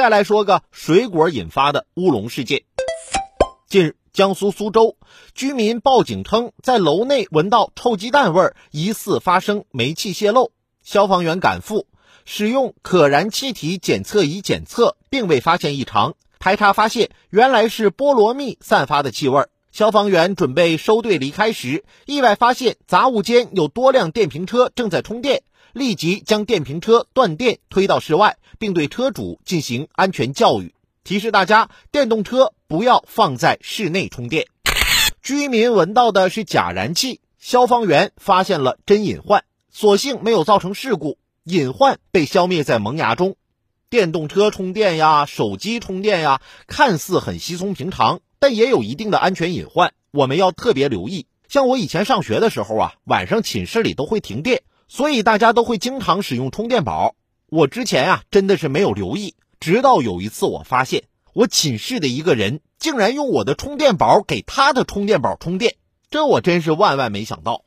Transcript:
再来说个水果引发的乌龙事件。近日，江苏苏州居民报警称，在楼内闻到臭鸡蛋味儿，疑似发生煤气泄漏。消防员赶赴，使用可燃气体检测仪检测，并未发现异常。排查发现，原来是菠萝蜜散发的气味。消防员准备收队离开时，意外发现杂物间有多辆电瓶车正在充电，立即将电瓶车断电推到室外，并对车主进行安全教育，提示大家电动车不要放在室内充电。居民闻到的是假燃气，消防员发现了真隐患，所幸没有造成事故，隐患被消灭在萌芽中。电动车充电呀，手机充电呀，看似很稀松平常。但也有一定的安全隐患，我们要特别留意。像我以前上学的时候啊，晚上寝室里都会停电，所以大家都会经常使用充电宝。我之前啊真的是没有留意，直到有一次我发现我寝室的一个人竟然用我的充电宝给他的充电宝充电，这我真是万万没想到。